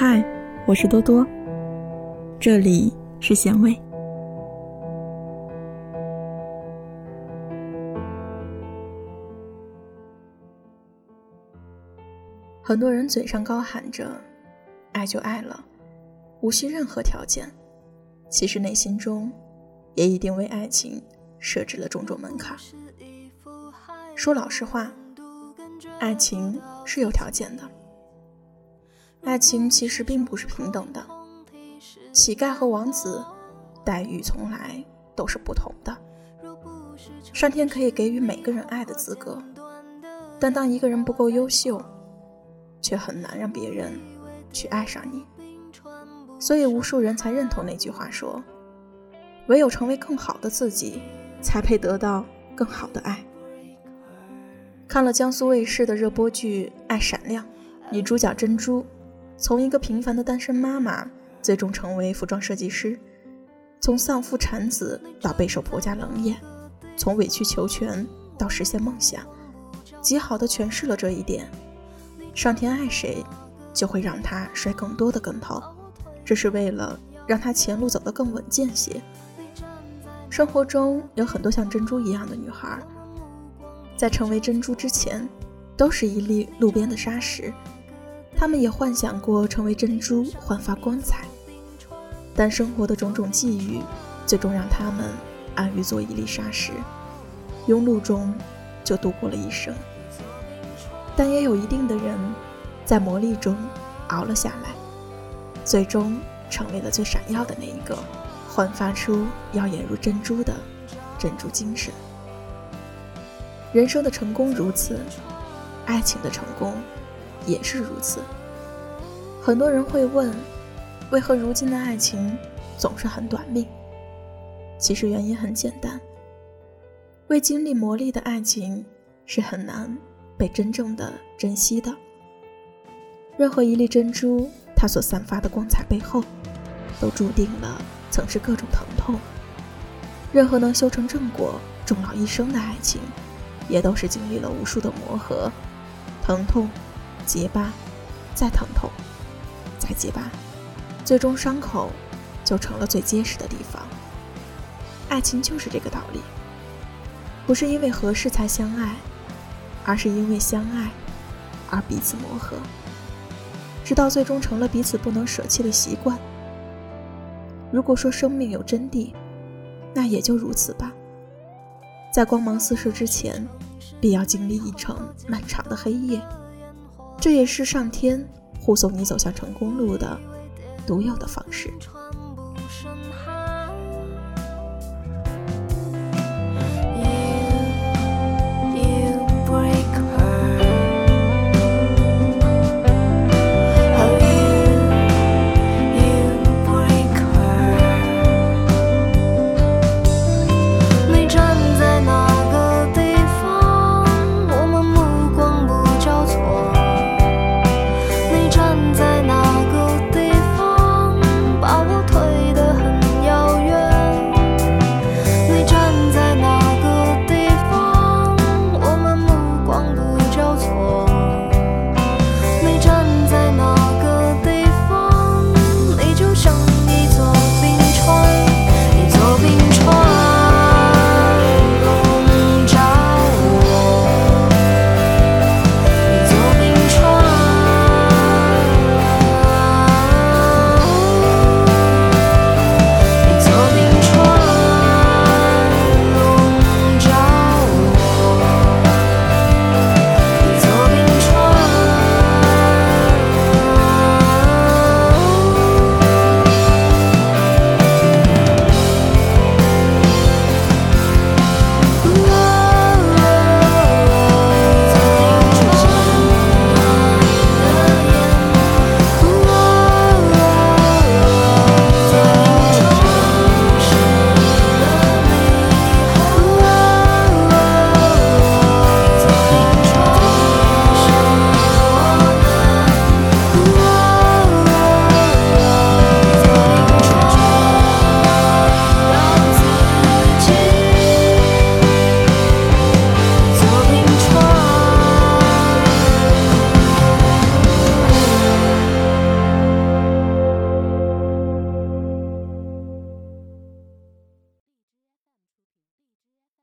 嗨，我是多多，这里是咸味。很多人嘴上高喊着“爱就爱了”，无需任何条件，其实内心中也一定为爱情设置了种种门槛。说老实话，爱情是有条件的。爱情其实并不是平等的，乞丐和王子待遇从来都是不同的。上天可以给予每个人爱的资格，但当一个人不够优秀，却很难让别人去爱上你。所以无数人才认同那句话说：“唯有成为更好的自己，才配得到更好的爱。”看了江苏卫视的热播剧《爱闪亮》，女主角珍珠从一个平凡的单身妈妈，最终成为服装设计师；从丧父产子到备受婆家冷眼，从委曲求全到实现梦想，极好的诠释了这一点。上天爱谁，就会让他摔更多的跟头，这是为了让他前路走得更稳健些。生活中有很多像珍珠一样的女孩。在成为珍珠之前，都是一粒路边的沙石。他们也幻想过成为珍珠，焕发光彩。但生活的种种际遇，最终让他们安于做一粒沙石，庸碌中就度过了一生。但也有一定的人，在磨砺中熬了下来，最终成为了最闪耀的那一个，焕发出耀眼如珍珠的珍珠精神。人生的成功如此，爱情的成功也是如此。很多人会问，为何如今的爱情总是很短命？其实原因很简单，未经历磨砺的爱情是很难被真正的珍惜的。任何一粒珍珠，它所散发的光彩背后，都注定了曾是各种疼痛。任何能修成正果、终老一生的爱情。也都是经历了无数的磨合、疼痛、结疤，再疼痛，再结疤，最终伤口就成了最结实的地方。爱情就是这个道理，不是因为合适才相爱，而是因为相爱而彼此磨合，直到最终成了彼此不能舍弃的习惯。如果说生命有真谛，那也就如此吧。在光芒四射之前，必要经历一程漫长的黑夜，这也是上天护送你走向成功路的独有的方式。